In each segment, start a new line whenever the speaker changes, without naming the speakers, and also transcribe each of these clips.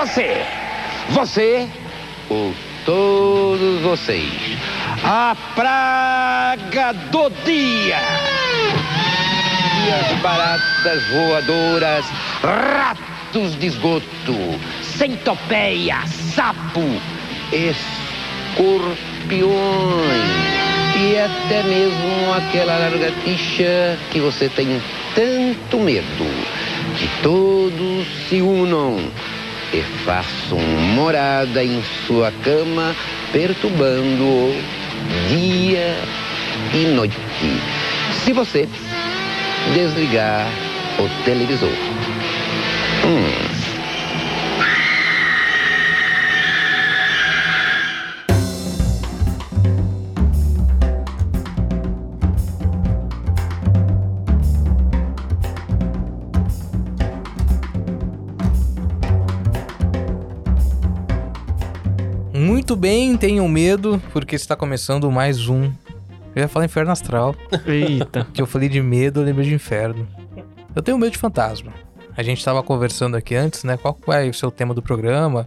Você, você, ou todos vocês, a praga do dia. E as baratas voadoras, ratos de esgoto, centopeia, sapo, escorpiões e até mesmo aquela lagartixa que você tem tanto medo. Que todos se unam e façam morada em sua cama, perturbando-o dia e noite. Se você desligar o televisor. Hum.
Bem, tenham medo, porque está começando mais um. Eu ia falar inferno astral.
Eita.
Que eu falei de medo, eu lembrei de inferno. Eu tenho medo de fantasma. A gente estava conversando aqui antes, né? Qual é o seu tema do programa?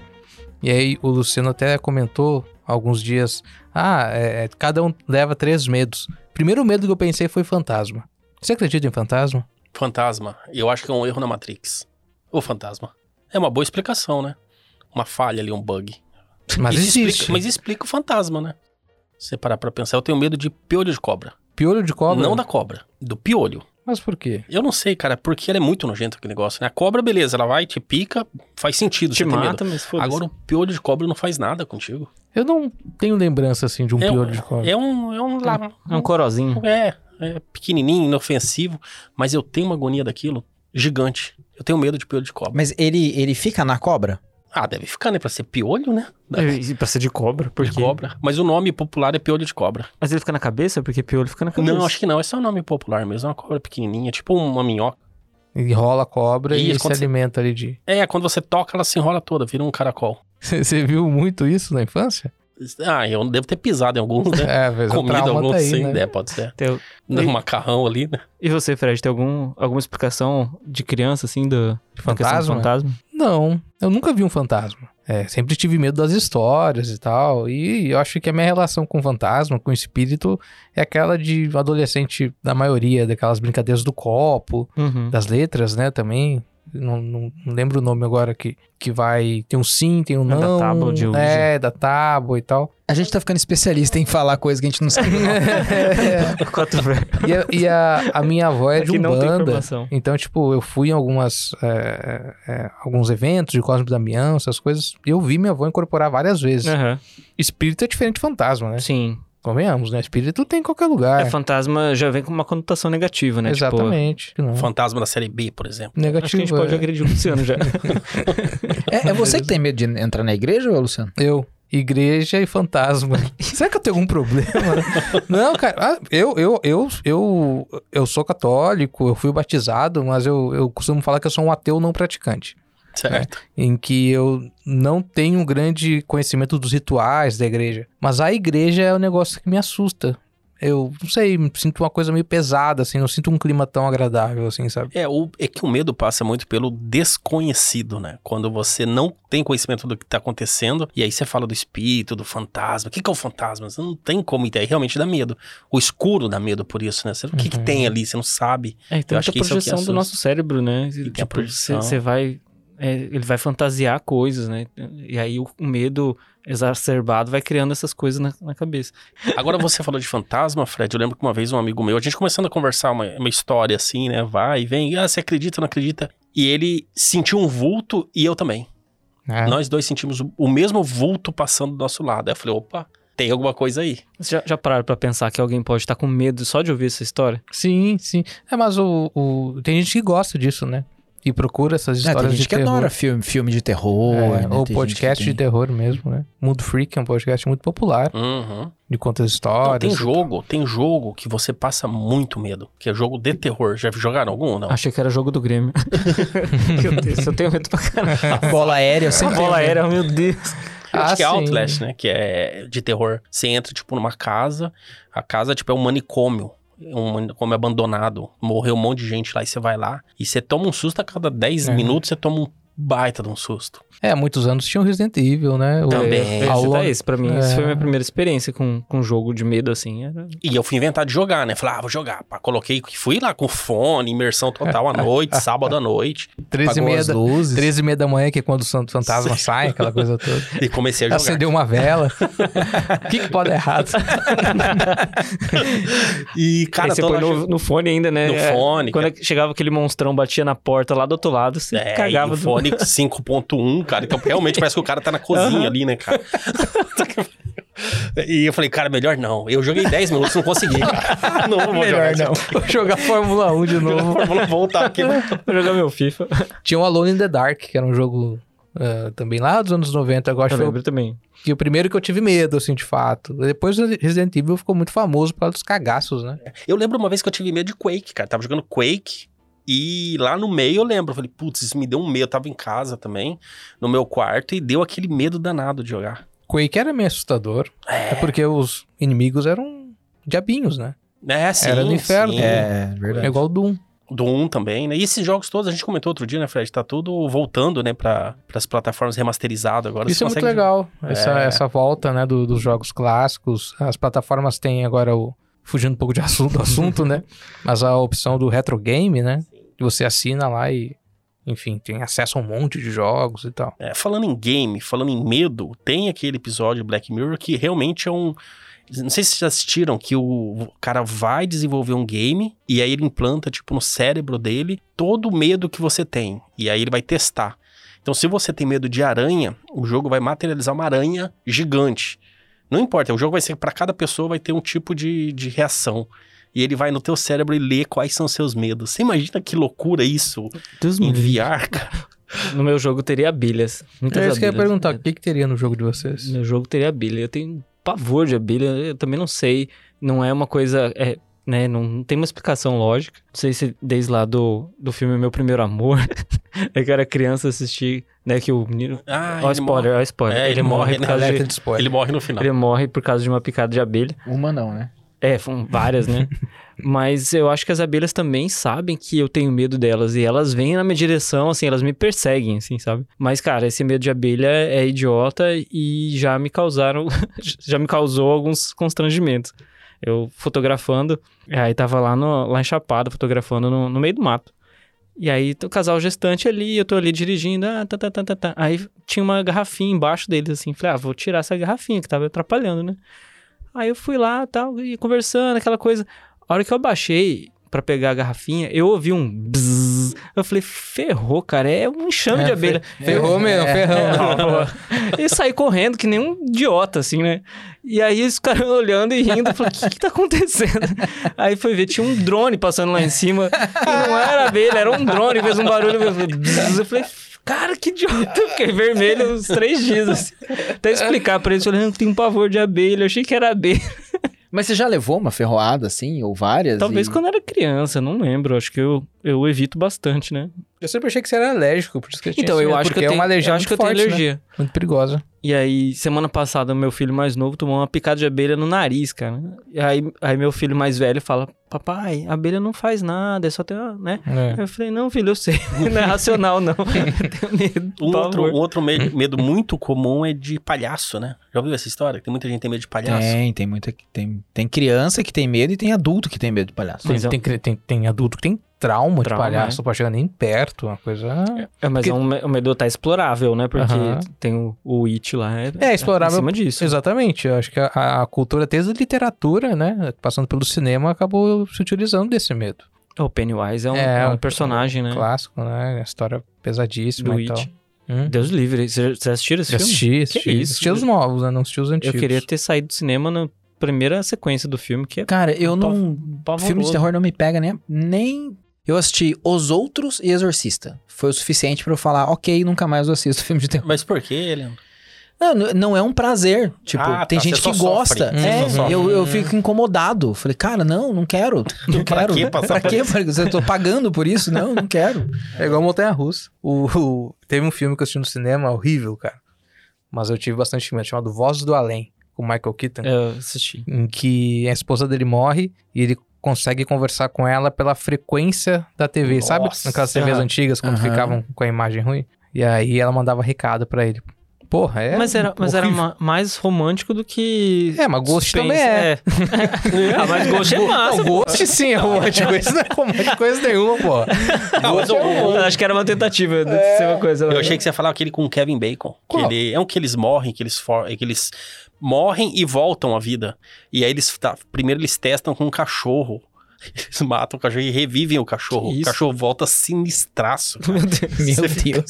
E aí o Luciano até comentou alguns dias. Ah, é, cada um leva três medos. Primeiro medo que eu pensei foi fantasma. Você acredita em fantasma?
Fantasma. Eu acho que é um erro na Matrix. O fantasma. É uma boa explicação, né? Uma falha ali, um bug.
Mas
Isso
existe.
Explica, mas explica o fantasma, né? Se você parar pra pensar, eu tenho medo de piolho de cobra.
Piolho de cobra?
Não da cobra, do piolho.
Mas por quê?
Eu não sei, cara, porque ela é muito nojento aquele negócio, né? A cobra, beleza, ela vai, te pica, faz sentido
Te mata, mas foda-se.
Agora o piolho de cobra não faz nada contigo.
Eu não tenho lembrança assim de um
é,
piolho de cobra.
É um. É um, lá-
É um corozinho.
é, é pequenininho, inofensivo, mas eu tenho uma agonia daquilo gigante. Eu tenho medo de piolho de cobra.
Mas ele, ele fica na cobra?
Ah, deve ficar, né? Pra ser piolho, né?
E pra ser de cobra,
De
porque...
cobra. Mas o nome popular é piolho de cobra.
Mas ele fica na cabeça? Porque piolho fica na cabeça.
Não, acho que não. Esse é o nome popular mesmo. É uma cobra pequenininha, tipo uma minhoca.
Enrola a cobra e
Isso,
se
quando você-
alimenta ali de.
É, quando você toca, ela se enrola toda, vira um caracol.
Você viu muito isso na infância?
Ah, eu devo ter pisado em alguns, né?
É, o
Comido
trauma
alguns,
tá aí,
sim,
né?
é, pode ser.
Tem-
No
E-
macarrão ali, né?
E você, Fred, tem algum, alguma explicação de criança, assim, do
fantasma?
fantasma?
Não, eu nunca vi um fantasma. É, sempre tive medo das histórias e tal. E eu acho que a minha relação com fantasma, com espírito, é aquela de adolescente, da maioria, daquelas brincadeiras do copo,
Uhum.
das letras, né, também. Não, não- não lembro o nome agora que, que vai. Tem um sim, tem um
É da
não.
tábua de Ouija.
É, da tábua e tal.
A gente tá ficando especialista em falar coisa que a gente não sabe.
Quatro velhos.
E, a, e a- a minha avó é de
não tem
Umbanda. Então, tipo, eu fui em algumas, é, é, alguns eventos de Cosme Damião, essas coisas, e eu vi minha avó incorporar várias vezes.
Aham.
Espírito é diferente de fantasma, né?
Sim.
Convenhamos, né? Espírito tem em qualquer lugar.
É, fantasma já vem com uma conotação negativa, né? Tipo,
Exatamente. Não.
Fantasma da série B, por exemplo.
Negativo.
acho que a gente pode
é.
agredir o Luciano já.
É, é você que tem medo de entrar na igreja, ô, Luciano?
Eu. Igreja e fantasma. Será que eu tenho algum problema? Não, cara. ah, Eu, eu, eu, eu, eu sou católico, eu fui batizado, mas eu, eu costumo falar que eu sou um ateu não praticante.
Certo.
em que eu não tenho um grande conhecimento dos rituais da igreja. Mas a igreja é um negócio que me assusta. Eu não sei, sinto uma coisa meio pesada, assim, não sinto um clima tão agradável, assim, sabe?
É, o, é que o medo passa muito pelo desconhecido, né? Quando você não tem conhecimento do que tá acontecendo, e aí você fala do espírito, do fantasma. O que, que é o fantasma? Você não tem como entender, realmente dá medo. O escuro dá medo por isso, né? Você, o que, que
Uhum.
tem ali? Você não sabe.
É,
Eu acho
muita
que isso é o que
projeção do nosso cérebro, né?
a
Tipo,
projeção.
você vai... é, ele vai fantasiar coisas, né? E aí o medo exacerbado vai criando essas coisas na, na cabeça.
Agora você falou de fantasma, Fred. Eu lembro que uma vez um amigo meu, a gente começando a conversar uma, uma história assim, né? Vai e vem. Ah, você acredita, não acredita? E ele sentiu um vulto e eu também.
É.
Nós dois sentimos o, o mesmo vulto passando do nosso lado. Aí eu falei, opa, tem alguma coisa aí.
Vocês já, já pararam pra pensar que alguém pode estar com medo só de ouvir essa história?
Sim, sim. É, mas o, o- tem gente que gosta disso, né? E procura essas
É,
histórias
tem gente
de
que
terror.
adora filme, filme de terror.
É,
né?
ou
Tem
podcast
que
de
tem-
terror mesmo, né? Mundo Freak é um podcast muito popular,
Uhum.
de contas
Não,
histórias.
tem
e
jogo, tem jogo que você passa muito medo, que é jogo de terror. Já jogaram algum ou não?
Achei que era jogo do Grêmio. Que eu, tenho- eu tenho medo pra caralho.
Bola aérea, eu
A
sempre
bola aérea, meu Deus.
Ah,
Acho que é
sim.
Outlast, né? Que é de terror. Você entra, tipo, numa casa. A casa, tipo, é um manicômio. Um manicômio abandonado. Morreu um monte de gente lá e você vai lá. E você toma um susto a cada 10
É.
minutos, você toma um baita de um susto.
É, há muitos anos tinha o Resident Evil, né? O-
Também.
É, é esse, pra mim, essa
É.
foi a minha primeira experiência com, com jogo de medo, assim. Era...
E eu fui inventar de jogar, né? Falei, ah, vou jogar. Pá, coloquei, fui lá com fone, imersão total à noite, sábado à noite.
13 e meia
as
da,
luzes.
13 e meia da manhã, que é quando o santo fantasma sai, aquela coisa toda.
E comecei a jogar.
Acendeu uma vela. O que, que pode dar errado?
E, cara,
Aí você
tô
põe
lá
no, no fone ainda, né?
No
É,
fone,
Quando
cara.
chegava aquele monstrão, batia na porta lá do outro lado, você
É,
cagava
e o
do-
fone 5.1, cara. Então realmente parece que o cara tá na cozinha ali, né, cara? e eu falei, cara, melhor não. Eu joguei 10 minutos, não consegui, cara. Não vou
Melhor
jogar
não. Vou jogar Fórmula 1 de novo.
Vamos voltar aqui.
Vou jogar meu FIFA.
Tinha o Alone in the Dark, que era um jogo ah, também lá dos anos 90. Eu acho
Eu lembro também.
que o primeiro que eu tive medo, assim, de fato. Depois o Resident Evil ficou muito famoso por causa dos cagaços, né?
Eu lembro uma vez que eu tive medo de Quake, cara. Tava jogando Quake e lá no meio eu lembro. Eu falei, putz, isso me deu um medo. Eu tava em casa também, no meu quarto, e deu aquele medo danado de jogar.
Quake era meio assustador. É porque os inimigos eram diabinhos, né?
É, sim.
Era no inferno.
sim.
É,
É
verdade.
igual o Doom.
Do 1 também, né? E esses jogos todos, a gente comentou outro dia, né, Fred? Tá tudo voltando, né, pra, pras plataformas remasterizadas agora.
Isso
você
é muito
consegue-
legal, essa,
É.
essa volta, né, do- dos jogos clássicos. As plataformas têm agora o... Fugindo um pouco de assunto, assunto né? Mas a opção do retro game, né? Você assina lá e... Enfim, tem acesso a um monte de jogos e tal.
É, falando em game, falando em medo, tem aquele episódio Black Mirror que realmente é um. Não sei se vocês assistiram, que o cara vai desenvolver um game e aí ele implanta, tipo, no cérebro dele todo o medo que você tem. E aí ele vai testar. Então, se você tem medo de aranha, o jogo vai materializar uma aranha gigante. Não importa, o jogo vai ser para cada pessoa vai ter um tipo de, de reação. E ele vai no teu cérebro e lê quais são seus medos. Você imagina que loucura isso?
Deus me livre.
Enviar, cara.
No meu jogo teria abelhas. Muitas
É isso que eu ia perguntar, o que, que teria no jogo de vocês?
No jogo teria abelha. Eu tenho pavor de abelha. Eu também não sei. Não é uma coisa. É, né, não, não tem uma explicação lógica. Não sei se desde lá do, do filme Meu Primeiro Amor. é que eu era criança assistir, né? Que o menino.
Ah,
Ó,
ele
spoiler,
morre.
ó, spoiler.
É,
ele,
ele
morre
morre,
por
né?
causa de.
de spoiler.
Ele morre no final.
Ele morre por causa de uma picada de abelha.
Uma não, né?
É, foram várias, né? Mas eu acho que as abelhas também sabem que eu tenho medo delas. E elas vêm na minha direção, assim, elas me perseguem, assim, sabe? Mas, cara, esse medo de abelha é idiota e já me causaram. já me causou alguns constrangimentos. Eu fotografando, aí tava lá, no, lá em Chapada, fotografando no, no meio do mato. E aí, o casal gestante ali, eu tô ali dirigindo, ah, tá, tá, tá, tá, tá. Aí tinha uma garrafinha embaixo deles, assim. Falei, ah, vou tirar essa garrafinha que tava atrapalhando, né? Aí eu fui lá tal, e conversando, aquela coisa. A hora que eu baixei pra pegar a garrafinha, eu ouvi um bzzz. Eu falei, ferrou, cara, é um enxame
É,
de abelha.
Ferrou mesmo, ferrão. né?
E saí correndo que nem um idiota, assim, né? E aí os caras olhando e rindo, eu falei, o que que tá acontecendo? Aí foi ver, tinha um drone passando lá em cima, e não era abelha, era um drone, fez um barulho, eu falei, bzzz. eu falei, cara, que idiota, eu fiquei vermelho uns três dias, assim. Até explicar pra eles, eu falei, eu tenho um pavor de abelha, eu achei que era abelha.
Mas você já levou uma ferroada, assim, ou várias?
Talvez
e-
quando era criança, não lembro. Acho que eu, eu evito bastante, né?
Eu sempre achei que você era alérgico, por isso que eu tinha
Então, eu
medo,
acho que eu
porque
tenho,
é uma alergia
eu acho que eu tenho
né?
alergia.
Muito perigosa.
E aí, semana passada, meu filho mais novo tomou uma picada de abelha no nariz, cara. E aí, aí meu filho mais velho fala, papai, a abelha não faz nada, é só ter, uma, né?
É.
Eu falei, não, filho, eu sei. Não é racional, não. Eu tenho medo.
Um outro, outro me- medo muito comum é de palhaço, né? Já ouviu essa história? Tem muita gente que tem medo de palhaço.
Tem, tem muita. Tem, tem criança que tem medo e tem adulto que tem medo de palhaço.
Tem,
é-
tem, tem, tem adulto que tem trauma,
Trauma,
de palhaço, não pode chegar nem perto, uma coisa...
É, mas
Porque-
é um, medo tá explorável, né? Porque tem o, o It lá. É,
É, explorável
Em cima disso.
Exatamente, eu acho que a, a cultura, desde a literatura, né, passando pelo cinema, acabou se utilizando desse medo.
O Pennywise é um,
É,
é um
um-
personagem, né?
Clássico, né, história pesadíssima
Do
e tal.
It.
Hum?
Deus livre. Você você assistiu esse filme?
assisti, assisti.
isso?
Assisti os novos, né, não assisti os
Eu
antigos.
queria ter saído do cinema na primeira sequência do filme, que é
Cara, eu não.
pavoroso.
Filme de terror não me pega nem. nem... Eu assisti Os Outros e Exorcista. Foi o suficiente pra eu falar, ok, nunca mais eu assisto filme de terror.
Mas por quê, Leandro?
Não, não é um prazer. Tipo,
Ah,
tem
tá,
gente
você
que
sofre.
gosta.
Você
É, eu, eu fico incomodado. Falei, cara, não, não quero. Não
Pra
quero.
que passar
pra
por
quê? Eu tô pagando por isso? Não, não quero.
É igual Montanha Russa. O, o- teve um filme que eu assisti no cinema horrível, cara. Mas eu tive bastante medo, chamado Vozes do Além, com o Michael Keaton.
Eu assisti.
em que a esposa dele morre e ele consegue conversar com ela pela frequência da TV, sabe?
Nossa.
Naquelas TVs antigas, quando
Aham.
ficavam com a imagem ruim. E aí ela mandava recado pra ele. Porra, é.
mas era, mas era ma- mais romântico do que.
É, mas Ghost
suspense.
também é.
é. ah, mas Ghost é massa.
Não, Ghost sim é romântico. Isso não é romântico coisa nenhuma, pô.
Não, mas o-
Eu acho que era uma tentativa de ser uma coisa.
Eu achei que você ia falar aquele com o Kevin Bacon. Que ele, é um que eles morrem, que eles, for, que eles morrem e voltam à vida. E aí eles. tá, primeiro eles testam com um cachorro. Eles matam o cachorro e revivem o cachorro. O
isso?
cachorro volta sinistraço.
Meu Deus.
Meu Deus.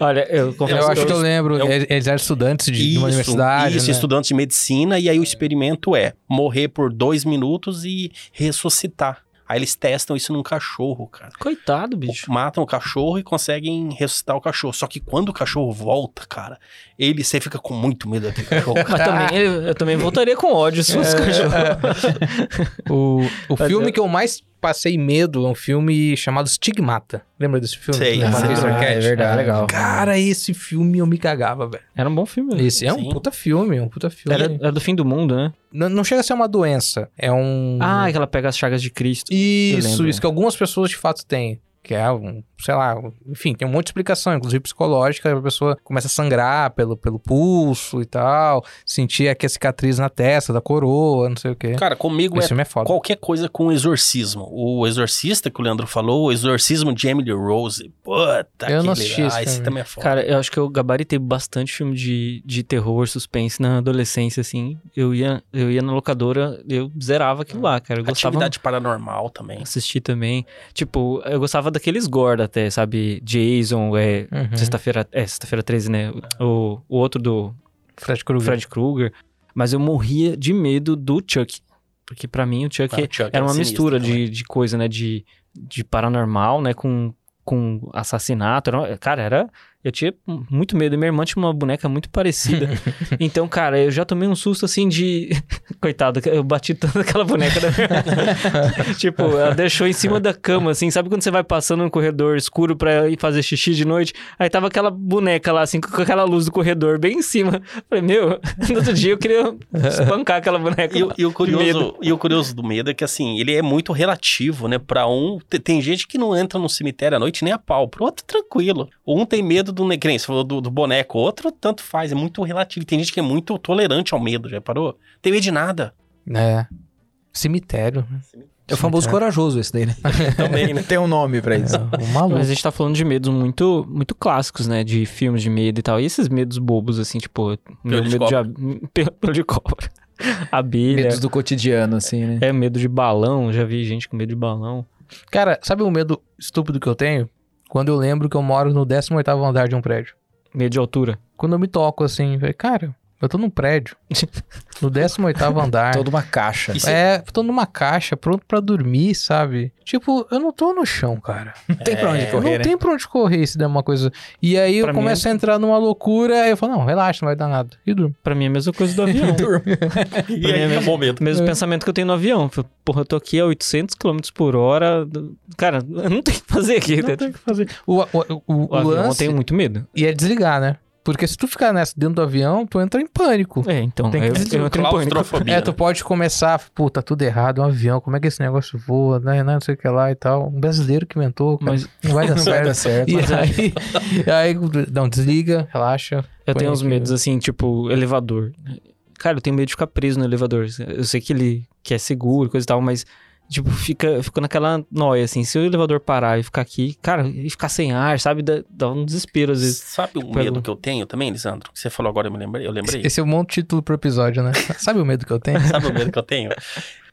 Olha, eu confesso
Eu acho que eu lembro.
eu-
Eles eram estudantes de, de uma universidade.
isso
né?
estudantes de medicina. E aí o experimento é morrer por dois minutos e ressuscitar. Aí eles testam isso num cachorro, cara.
Coitado, bicho.
Matam o cachorro e conseguem ressuscitar o cachorro. Só que quando o cachorro volta, cara, ele você fica com muito medo daquele cachorro.
Mas também, eu, eu também voltaria com ódio se fosse cachorro.
O, o
Mas
filme
eu-
que eu mais passei medo é um filme chamado Stigmata. Lembra desse filme?
Sei,
Ah, é verdade.
legal.
Cara, esse filme eu me cagava, velho.
Era um bom filme.
Esse é um
Sim.
puta filme, é um puta filme.
Era, era do fim do mundo, né?
Não, não chega a ser uma doença, é um...
Ah, que ela pega as chagas de Cristo.
Isso, isso que algumas pessoas de fato têm. Que é um, sei lá, enfim, tem um monte de explicação, inclusive psicológica, a pessoa começa a sangrar pelo, pelo pulso e tal, sentir aqui a cicatriz na testa da coroa, não sei o quê.
Cara, comigo
Esse
é
é foda.
qualquer coisa com exorcismo. O exorcista que o Leandro falou, o exorcismo de Emily Rose. Puta
Eu não
que
assisti
Ah, esse também é foda.
Cara, eu acho que eu gabaritei bastante filme de, de terror, suspense na adolescência, assim. Eu ia, eu ia na locadora, eu zerava aquilo lá, cara. Eu gostava
Atividade paranormal também.
de assistir também. Tipo, eu gostava daqueles gorda até, sabe? Jason, é,
Uhum.
sexta-feira, é, sexta-feira 13, né? O, o outro do
Fred Krueger.
Fred Krueger. Mas eu morria de medo do Chuck. Porque pra mim o Chuck,
Ah, o Chuck
era uma mistura
também.
de, de coisa, né? De, de paranormal, né? Com, com assassinato. Era- cara, era... Eu tinha muito medo. Minha irmã tinha uma boneca muito parecida. então, cara, eu já tomei um susto assim de... Coitado, eu bati tanto aquela boneca da minha irmã. Tipo, ela deixou em cima da cama, assim. Sabe quando você vai passando no corredor escuro pra ir fazer xixi de noite? Aí tava aquela boneca lá, assim, com aquela luz do corredor bem em cima. Falei, meu, no outro dia eu queria espancar aquela boneca.
E, o- e o curioso, e o curioso do medo é que, assim, ele é muito relativo, né? Pra um, te- tem gente que não entra no cemitério à noite nem a pau. Pro outro, tranquilo. Um tem medo do, ne- que nem você falou do, do boneco, outro tanto faz. É muito relativo. Tem gente que é muito tolerante ao medo, já parou? Tem medo de nada.
É. Cemitério.
É o famoso corajoso esse daí, né?
Também, né?
Tem um nome pra isso.
O maluco.
Mas a gente tá falando de medos muito, muito clássicos, né? De filmes de medo e tal. E esses medos bobos, assim, tipo...
De
medo de...
cobra.
Pelo de cobra. Abelha.
Medos do cotidiano, assim, né?
É medo de balão. Já vi gente com medo de balão.
Cara, sabe o medo estúpido que eu tenho? Quando eu lembro que eu moro no 18º andar de um prédio.
Medo de altura.
Quando eu me toco assim, velho, cara, eu tô num prédio. No 18º andar.
Toda uma caixa.
Isso
É, tô numa caixa, pronto pra dormir, sabe? Tipo, eu não tô no chão, cara.
Não tem pra onde
É,
correr,
não
né?
tem pra onde correr se der uma coisa. E aí
Pra
eu
mim
começo
é-
a entrar numa loucura, aí eu falo, não, relaxa, não vai dar nada. E durmo.
Pra mim é a mesma coisa do avião.
E aí medo.
Mesmo
É.
pensamento que eu tenho no avião. Porra, eu tô aqui a 800 km por hora. Cara, eu não tenho o que fazer aqui.
Não tem o que fazer. O, o, o, o,
O avião eu
lance
tenho muito medo.
e é desligar, né? Porque se tu ficar nessa dentro do avião, tu entra em pânico.
É, então,
Tem que
eu, eu entro em pânico.
É, tu pode começar, pô, tá tudo errado, um avião, como é que esse negócio voa, né, não sei o que lá e tal. Um brasileiro que inventou, cara,
Mas
não vai dar
Não vai
certo.
dar certo.
E aí, e aí, não, desliga, relaxa.
eu tenho uns medos assim, tipo, elevador. Cara, eu tenho medo de ficar preso no elevador. Eu sei que ele que é seguro, coisa e tal, mas, tipo, fica, fica naquela noia, assim. Se o elevador parar e ficar aqui, cara, e ficar sem ar, sabe? Dá, dá um desespero às vezes.
Sabe o
Pego.
medo que eu tenho também, Lisandro? Que você falou agora, eu me lembrei. Eu lembrei.
Esse é um bom título pro episódio, né? Sabe o medo que eu tenho?
Sabe o medo que eu tenho?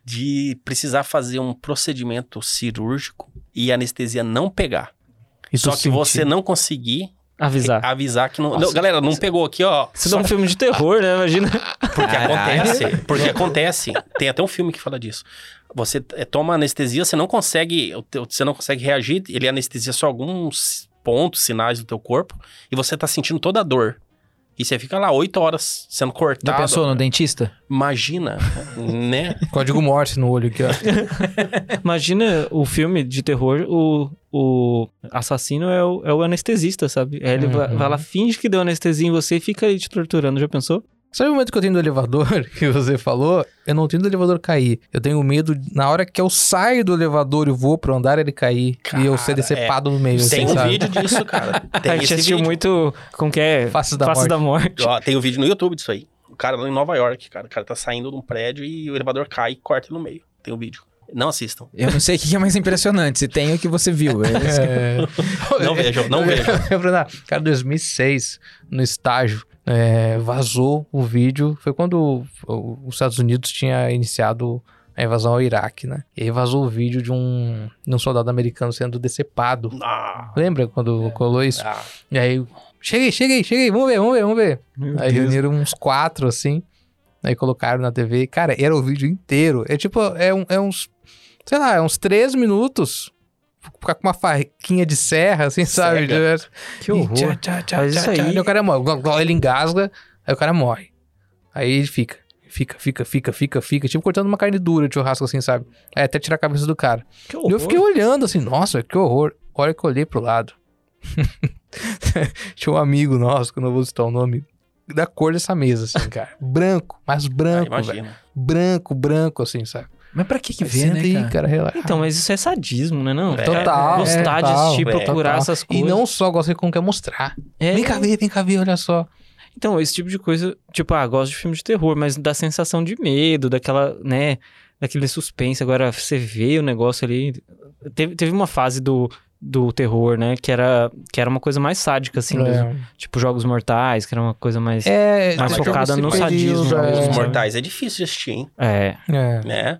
De precisar fazer um procedimento cirúrgico e a anestesia não pegar.
E
Só que
sentir.
você não conseguir
Avisar.
avisar que não.
Nossa.
Não, galera, não pegou aqui, ó.
Você
Só
dá um filme de terror, né? Imagina.
Porque
Caralho.
acontece. Porque acontece. Tem até um filme que fala disso. Você eh, toma anestesia, você não consegue. Você não consegue reagir. Ele anestesia só alguns pontos, sinais do teu corpo. E você tá sentindo toda a dor. E você fica lá oito horas sendo
Já
cortado.
pensou no dentista?
Imagina, né?
Código Morse no olho aqui, ó.
Imagina o filme de terror, o, o assassino é o, é o anestesista, sabe? Aí ele
Uhum.
vai lá, finge que deu anestesia em você e fica aí te torturando. Já pensou?
Sabe o medo que eu tenho do elevador que você falou? Eu não tenho do elevador cair. Eu tenho medo na hora que eu saio do elevador e vou pro andar ele cair e eu ser
Cara,
decepado no meio.
Tem
assim,
um
sabe?
vídeo disso, cara. Tem
a gente assistiu
vídeo.
muito. Como que é?
Faces da
Faces
Morte.
da Morte.
Ó, tem um vídeo no YouTube disso aí. O cara lá em Nova York, cara. O cara tá saindo de um prédio e o elevador cai e corta no meio. Tem o vídeo. Não assistam.
Eu não sei o que é mais impressionante, se tem o que você viu. É
É...
Não vejam, não vejam.
lembro, na- cara, 2006, no estágio, é, vazou o vídeo. Foi quando os Estados Unidos tinha iniciado a invasão ao Iraque, né? E aí vazou o vídeo de um, de um soldado americano sendo decepado.
Ah,
Lembra quando colou isso?
ah,
E aí, cheguei, cheguei, cheguei, vamos ver, vamos ver, vamos ver.
Meu
Aí
Deus.
reuniram uns quatro, assim. Aí colocaram na TV. Cara, era o vídeo inteiro. É tipo, é, um- é uns, sei lá, é uns três minutos. Ficar com uma faquinha de serra, assim, sabe?
Cega.
Que horror.
E tchá, tchá, tchá,
Mas
tchá,
isso aí-
o cara morre. Ele engasga, aí o cara morre. Aí ele fica. Fica, fica, fica, fica, fica. Tipo cortando uma carne dura de churrasco, assim, sabe? Aí até tirar a cabeça do cara.
Que
E
horror.
eu fiquei olhando assim, nossa, que horror. A hora que eu olhei pro lado. Tinha um amigo nosso, que eu não vou citar o nome, da cor dessa mesa, assim, cara. Branco, mas
ah,
branco, velho.
imagina.
Branco, branco, assim, sabe?
Mas pra que que
senta
né,
aí,
cara?
cara, relaxa.
Então, mas isso é sadismo, né? Não?
É.
Total,
Gostar
é,
de
total,
assistir,
é,
procurar essas
E
coisas.
não só gosta de como quer mostrar.
É,
Vem cá ver, vem cá ver, olha só.
Então, esse tipo de coisa, tipo, ah, gosto de filme de terror, mas dá sensação de medo, daquela, né, daquele suspense. Agora, você vê o negócio ali. Teve, teve uma fase do, do terror, né, que era, que era uma coisa mais sádica, assim, mesmo. tipo Jogos Mortais, que era uma coisa mais.
É,
Mais
tipo,
focada no sadismo
é.
mesmo.
Os mortais é difícil de assistir, hein?
É.
É.
Né?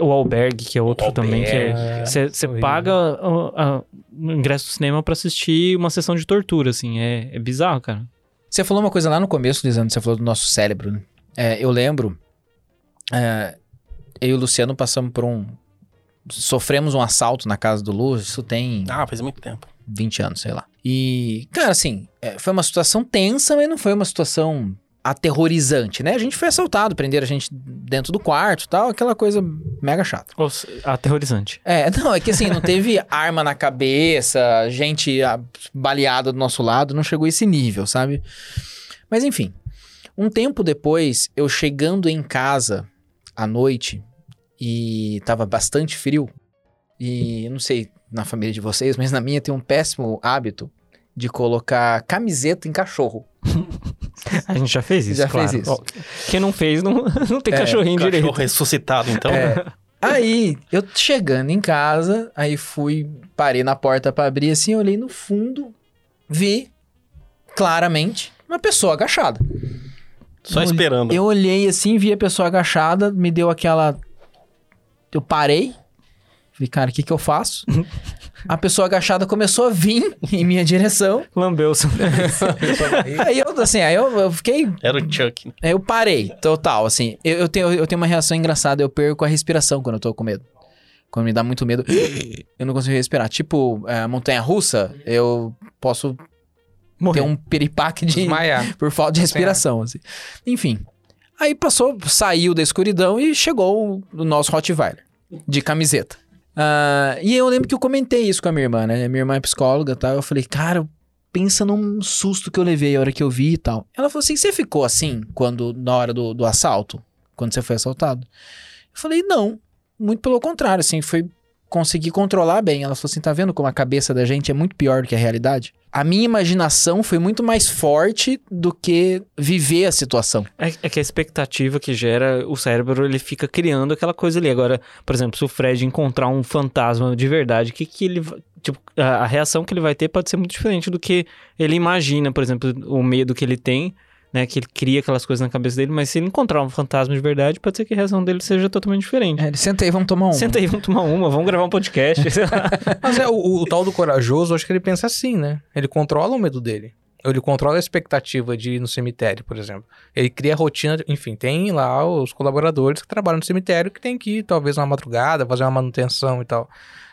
O, o Albergue, que é outro
O
também, que é.
É,
Você
horrível.
paga o, a- o ingresso do cinema pra assistir uma sessão de tortura, assim. É, é bizarro, cara.
Você falou uma coisa lá no começo, Lisandro, você falou do nosso cérebro, né? É, eu lembro, é, eu e o Luciano passamos por um... Sofremos um assalto na casa do Lu, isso tem
Ah, faz muito tempo.
20 anos, sei lá. E, cara, assim, é, foi uma situação tensa, mas não foi uma situação aterrorizante, né? A gente foi assaltado, prenderam a gente dentro do quarto e tal, aquela coisa mega chata.
Aterrorizante.
É, não, é que assim, não teve arma na cabeça, gente ah, baleada do nosso lado, não chegou a esse nível, sabe? Mas enfim, um tempo depois, eu chegando em casa à noite e tava bastante frio, e eu não sei na família de vocês, mas na minha tem um péssimo hábito de colocar camiseta em cachorro.
A gente já fez isso,
Já
claro.
fez isso.
Ó, quem não fez, não, não tem
É,
cachorrinho
Cachorro
direito.
ressuscitado, então.
É. Aí, eu chegando em casa, aí fui, parei na porta pra abrir assim, olhei no fundo, vi claramente uma pessoa agachada.
Só
Eu-
esperando.
Eu olhei assim, vi a pessoa agachada, me deu aquela. Eu parei. Falei, cara, o que que eu faço? a pessoa agachada começou a vir em minha direção.
Lambeu.
Aí eu, assim, aí eu, eu fiquei
Era o Chuck. né?
Aí eu parei, total, assim. Eu, eu tenho, eu tenho uma reação engraçada, eu perco a respiração quando eu tô com medo. Quando me dá muito medo, eu não consigo respirar. Tipo, é, montanha russa, eu posso
Morreu.
ter um peripaque de,
Desmaiar.
por falta de respiração, assim. Enfim. Aí passou, saiu da escuridão e chegou o, nosso Rottweiler, de camiseta. Ah, e eu lembro que eu comentei isso com a minha irmã, né? Minha irmã é psicóloga e tal. Eu falei, cara, pensa num susto que eu levei a hora que eu vi e tal. Ela falou assim: você ficou assim quando na hora do, do assalto? Quando você foi assaltado? Eu falei, não. Muito pelo contrário, assim, foi conseguir controlar bem. Ela falou assim: tá vendo como a cabeça da gente é muito pior do que a realidade? A minha imaginação foi muito mais forte do que viver a situação.
É, é que a expectativa que gera o cérebro, ele fica criando aquela coisa ali. Agora, por exemplo, se o Fred encontrar um fantasma de verdade, que que ele... Tipo, a, a reação que ele vai ter pode ser muito diferente do que ele imagina, por exemplo, o medo que ele tem, né? Que ele cria aquelas coisas na cabeça dele, mas se ele encontrar um fantasma de verdade, pode ser que a reação dele seja totalmente diferente.
É, ele, senta aí, vamos tomar um.
Senta aí, vamos tomar uma, vamos gravar um podcast.
Mas é, o, o tal do corajoso, acho que ele pensa assim, né? Ele controla o medo dele. Ou Ele controla a expectativa de ir no cemitério, por exemplo. Ele cria a rotina, enfim, tem lá os colaboradores que trabalham no cemitério que tem que ir, talvez, uma madrugada, fazer uma manutenção e tal.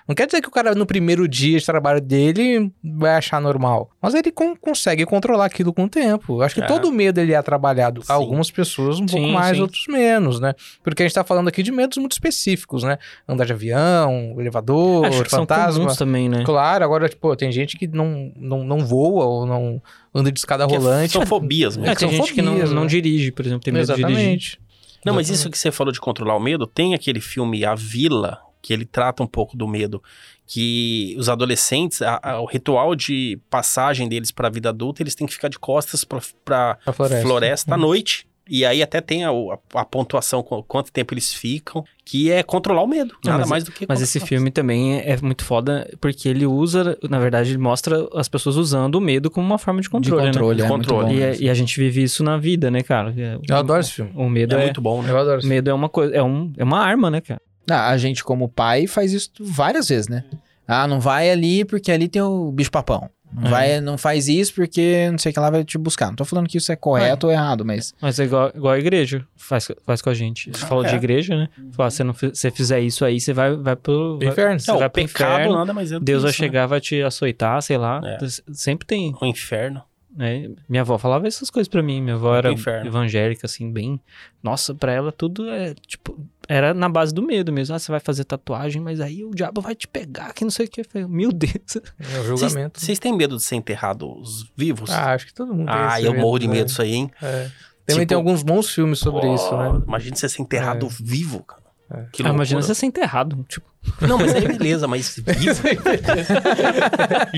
Não quer dizer que o cara no primeiro dia de trabalho dele vai achar normal. Mas ele con- consegue controlar aquilo com o tempo. Acho que
É.
todo medo ele é trabalhado.
Sim.
Algumas pessoas um pouco
Sim,
mais,
sim.
outros menos, né? Porque a gente tá falando aqui de medos muito específicos, né? Andar de avião, elevador,
Acho que são
fantasma.
comuns também, né?
Claro, agora, tipo, tem gente que não, não, não voa ou não anda de escada
Que
rolante.
São fobias mesmo.
É, tem
são
gente que não,
fobias,
não
né?
dirige, por exemplo, tem medo de dirigir.
Exatamente.
Não, mas isso que você falou de controlar o medo, tem aquele filme A Vila, que ele trata um pouco do medo. Que os adolescentes, a- a- o ritual de passagem deles pra vida adulta, eles têm que ficar de costas pra, pra
Pra floresta.
floresta à noite. E aí até tem a, a- a pontuação, qu- quanto tempo eles ficam, que é controlar o medo.
Não,
nada mais do que
Mas esse filme também é muito foda porque ele usa, na verdade, ele mostra as pessoas usando o medo como uma forma de controle,
de controle,
né?
é
Controle.
muito bom.
E, é- e a gente vive isso na vida, né, cara? É-
Eu adoro esse filme.
O medo
É
é,
muito bom, né?
Eu adoro esse
o medo é uma coisa, é, um, é uma arma, né, cara?
Ah, a gente, como pai, faz isso várias vezes, né? Ah, não vai ali porque ali tem o bicho-papão. Não,
É.
vai, não faz isso porque não sei o que lá vai te buscar. Não tô falando que isso é correto ou errado, mas.
Mas é igual, igual a igreja faz, faz com a gente. Você falou de
é.
igreja, né? Fala, se não você fizer isso aí, você vai, vai pro. vai-
Inferno.
Você
Não,
vai
o
pro
pecado
inferno,
nada mais é
Deus vai
isso, né?
chegar, vai te açoitar, sei lá.
É.
Sempre tem.
O inferno.
Né? Minha avó falava essas coisas pra mim. Minha avó era
inferno.
evangélica, assim, bem. Nossa, pra ela tudo é tipo. Era na base do medo mesmo. Ah, você vai fazer tatuagem, mas aí o diabo vai te pegar, que não sei o que. Falei, Meu Deus.
É o julgamento.
vocês têm medo de ser enterrados vivos?
Ah, acho que todo mundo tem
Ah,
esse
eu morro de
né?
medo disso aí, hein?
É. Também
Tipo,
tem alguns bons filmes sobre
Pô,
isso, né?
Imagina você ser enterrado
É.
vivo, cara.
É.
Que
Ah, imagina você ser enterrado. Tipo,
Não, mas aí beleza, mas vivo.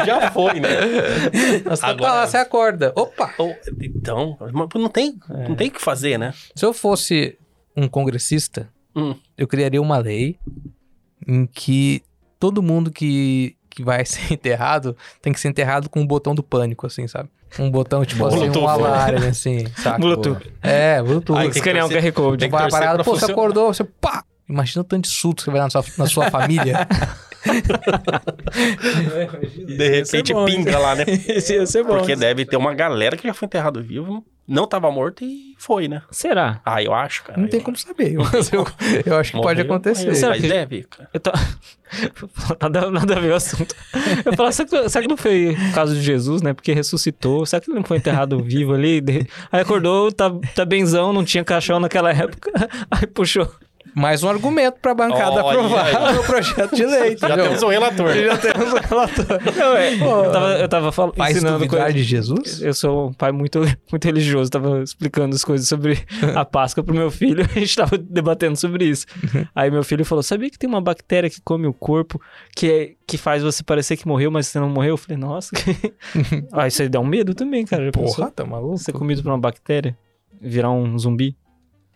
Já foi, né?
Você tá
Agora-
lá, você acorda. Opa!
Então, mas não tem, não tem o que fazer, né?
Se eu fosse um congressista,
Hum.
eu criaria uma lei em que todo mundo que, que vai ser enterrado tem que ser enterrado com um botão do pânico, assim, sabe? Um botão, tipo assim, um
Bluetooth.
alarme, assim, sabe?
Bluetooth.
É, Bluetooth.
Ai,
Você
que
escanear um QR Code.
vai parada,
pra
pô, você
funcionar.
acordou, você pá! Imagina o tanto de susto que você vai na sua, na sua família.
De repente
bom,
pinga lá, né?
Esse ia ser bom.
Porque deve ter uma galera que já foi enterrado vivo, não tava morto e foi, né?
Será?
Ah, eu acho, cara.
Não tem
Eu-
como saber, mas eu, eu acho que pode
Morreu,
acontecer.
morreu,
Será
Mas
que-
deve, cara.
Eu tô... nada, nada a ver o assunto. Eu falo, será que, será que não foi o caso de Jesus, né? Porque ressuscitou. Será que ele não foi enterrado vivo ali? De- Aí acordou, tá, tá benzão, não tinha caixão naquela época. Aí puxou.
Mais um argumento pra bancada
Olha
aprovar
aí.
o projeto de lei.
Já temos um relator.
Já temos um relatório.
Não, é, eu tava, eu tava falando,
Faz
ensinando
duvidar
coisa.
de Jesus?
Eu sou um pai muito, muito religioso, tava explicando as coisas sobre a Páscoa pro meu filho, a gente tava debatendo sobre isso. Aí meu filho falou: Sabia que tem uma bactéria que come o corpo, que, é, que faz você parecer que morreu, mas você não morreu? Eu falei: Nossa, que... ah, isso aí dá um medo também, cara. Já pensou?
Porra, tá maluco?
Ser comido por uma bactéria, virar um zumbi.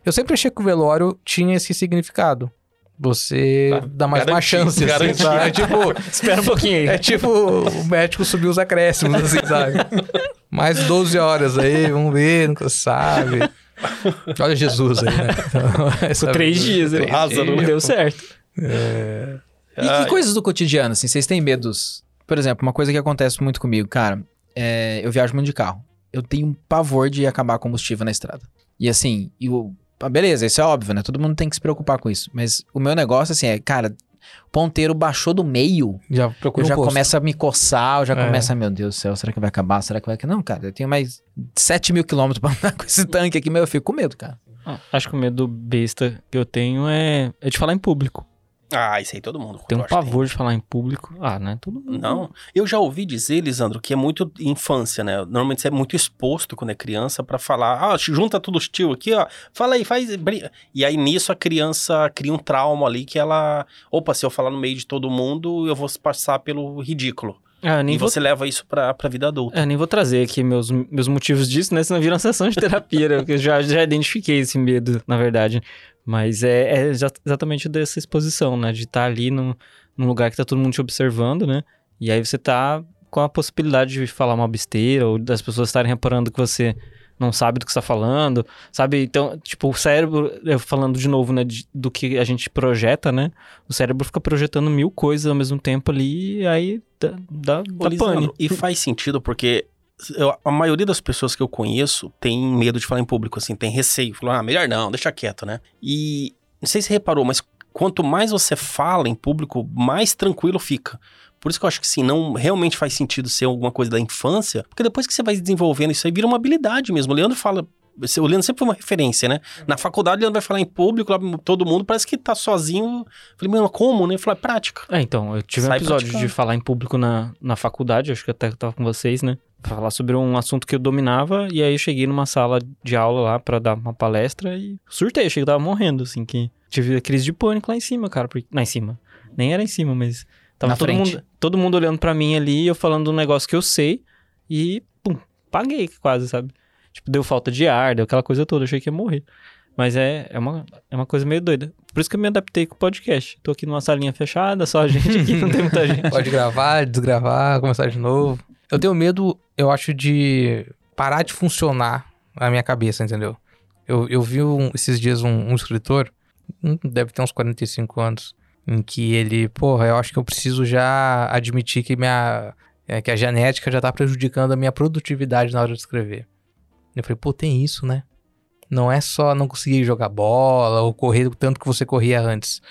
Eu sempre achei que o velório tinha esse significado. Você
Tá
dá mais uma
garantido,
chance, assim? É tipo,
Espera um pouquinho aí.
é tipo o médico subiu os acréscimos, assim, sabe? Mais 12 horas aí, vamos ver, nunca sabe. Olha Jesus aí, né? Então,
três dias, né?
três dias.
Não deu certo.
E que coisas do cotidiano, assim, vocês têm medos? Por exemplo, uma coisa que acontece muito comigo, cara, é, eu viajo muito de carro. Eu tenho um pavor de acabar combustível na estrada. E assim, e o- ah, beleza, isso é óbvio, né? Todo mundo tem que se preocupar com isso. Mas o meu negócio, assim, é, cara, o ponteiro baixou do meio,
Já procura
eu
um
já
posto.
começo a me coçar, eu já
É.
começo a, meu Deus do céu, será que vai acabar? Será que vai acabar? Não, cara, eu tenho mais 7 mil quilômetros pra andar com esse tanque aqui, mas eu fico com medo, cara.
Ah, acho que o medo besta que eu tenho é, é de falar em público.
Ah, isso aí todo mundo.
Tem um pavor de falar em público. Ah, né? Todo mundo.
Não, eu já ouvi dizer, Lisandro, que é muito infância, né? Normalmente você é muito exposto quando é criança pra falar, ah, junta tudo os tio aqui, ó, fala aí, faz. brin-". E aí nisso a criança cria um trauma ali que ela, opa, se eu falar no meio de todo mundo, eu vou passar pelo ridículo.
Ah,
e
vou
você leva isso pra, pra vida adulta.
É, nem vou trazer aqui meus, meus motivos disso, né? Senão vira uma sessão de terapia, né? Porque eu já, já identifiquei esse medo, na verdade. Mas é, é exa- exatamente dessa exposição, né? De estar ali num, num lugar que tá todo mundo te observando, né? E aí você tá com a possibilidade de falar uma besteira ou das pessoas estarem reparando que você não sabe do que está falando, sabe? Então, tipo, o cérebro, falando de novo, né, de- do que a gente projeta, né? O cérebro fica projetando mil coisas ao mesmo tempo ali e aí dá, dá,
Ô,
dá
Lisandro, e faz sentido porque eu- a maioria das pessoas que eu conheço tem medo de falar em público, assim, tem receio. Falam, ah, melhor não, deixa quieto, né? E não sei se você reparou, mas quanto mais você fala em público, mais tranquilo fica. Por isso que eu acho que sim, não realmente faz sentido ser alguma coisa da infância, porque depois que você vai desenvolvendo isso aí, vira uma habilidade mesmo. O Leandro fala. O Leandro sempre foi uma referência, né? Na faculdade, o Leandro vai falar em público, lá, todo mundo parece que tá sozinho. Falei, mano, como, né? Ele falou, é prática.
É, então, eu tive um
Sai
episódio
praticando.
de falar em público na, na faculdade, acho que até tava com vocês, né? Pra falar sobre um assunto que eu dominava, e aí eu cheguei numa sala de aula lá pra dar uma palestra e surtei, achei que eu tava morrendo, assim, que tive a crise de pânico lá em cima, cara. Porque... Lá em cima. Nem era em cima, mas tava
Na
todo
frente.
mundo, todo mundo olhando pra mim ali, eu falando um negócio que eu sei, e pum, paguei quase, sabe? Tipo, deu falta de ar, deu aquela coisa toda, achei que ia morrer. Mas é, é, uma, é uma coisa meio doida. Por isso que eu me adaptei com o podcast. Tô aqui numa salinha fechada, só a gente aqui, não tem muita gente.
Pode gravar, desgravar, começar de novo. Eu tenho medo, eu acho, de parar de funcionar na minha cabeça, entendeu? Eu, eu vi um- esses dias um, um escritor, hum, deve ter uns 45 anos, em que ele, porra, eu acho que eu preciso já admitir que minha. é, que a genética já tá prejudicando a minha produtividade na hora de escrever. Eu falei, pô, tem isso, né? Não é só não conseguir jogar bola ou correr o tanto que você corria antes.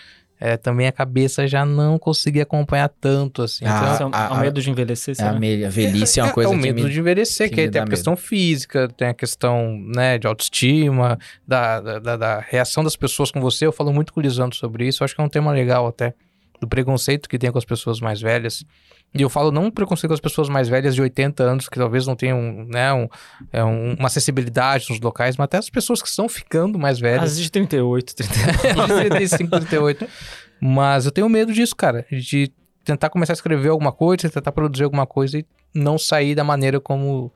É, também a cabeça já não conseguia acompanhar tanto, assim.
Ah,
Então,
é
a-
é
a-
medo de envelhecer,
É, a me- a velhice é uma coisa
é o
que
medo
me...
de envelhecer,
que
que, tem a questão física, tem a questão né, de autoestima, da, da, da- da reação das pessoas com você. Eu falo muito com o Lisandro sobre isso, eu acho que é um tema legal até, do preconceito que tem com as pessoas mais velhas. E eu falo não preconceito com as pessoas mais velhas de 80 anos, que talvez não tenham né, um- é, um- uma acessibilidade nos locais, mas até as pessoas que estão ficando mais velhas.
Às de 38, 39.
35, 38. Mas eu tenho medo disso, cara. De tentar começar a escrever alguma coisa, tentar produzir alguma coisa e não sair da maneira como.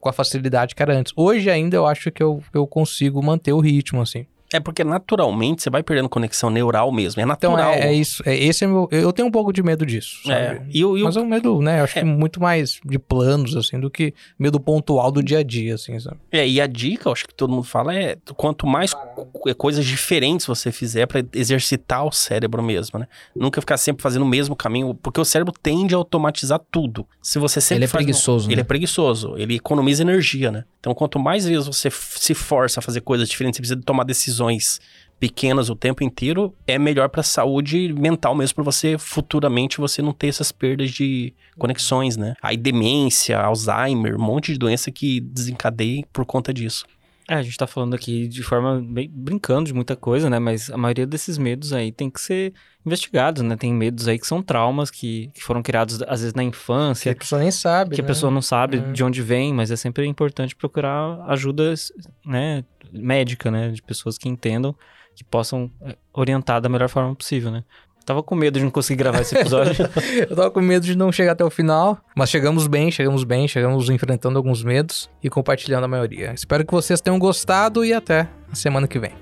com a facilidade que era antes. Hoje ainda eu acho que eu, eu consigo manter o ritmo, assim.
É porque naturalmente você vai perdendo conexão neural mesmo. É
Então
natural.
é, é isso. É, esse é meu. Eu tenho um pouco de medo disso. Sabe?
É, e e
Mas é um medo, né? Eu acho
É.
que muito mais de planos, assim, do que medo pontual do dia a dia, assim, sabe?
é, e a dica, eu acho que todo mundo fala, é quanto mais co- coisas diferentes você fizer pra exercitar o cérebro mesmo, né? Nunca ficar sempre fazendo o mesmo caminho, porque o cérebro tende a automatizar tudo. Se você sempre
Ele é
faz um-
preguiçoso,
Ele
né?
é preguiçoso, ele economiza energia, né? Então, quanto mais vezes você se força a fazer coisas diferentes, você precisa de tomar decisões pequenas o tempo inteiro, é melhor pra saúde mental mesmo, pra você futuramente você não ter essas perdas de conexões, né? Aí demência, Alzheimer, um monte de doença que desencadeia por conta disso.
É, a gente tá falando aqui de forma bem brincando de muita coisa, né? Mas a maioria desses medos aí tem que ser investigados, né? Tem medos aí que são traumas que, que foram criados às vezes na
Que
infância,
a pessoa nem sabe.
que a
né?
pessoa não sabe
Uhum.
de onde vem, mas é sempre importante procurar ajuda, né, médica, né, de pessoas que entendam, que possam eh, orientar da melhor forma possível, né? Tava com medo de não conseguir gravar esse episódio.
Eu tava com medo de não chegar até o final, mas chegamos bem, chegamos bem, chegamos enfrentando alguns medos e compartilhando a maioria. Espero que vocês tenham gostado e até a semana que vem.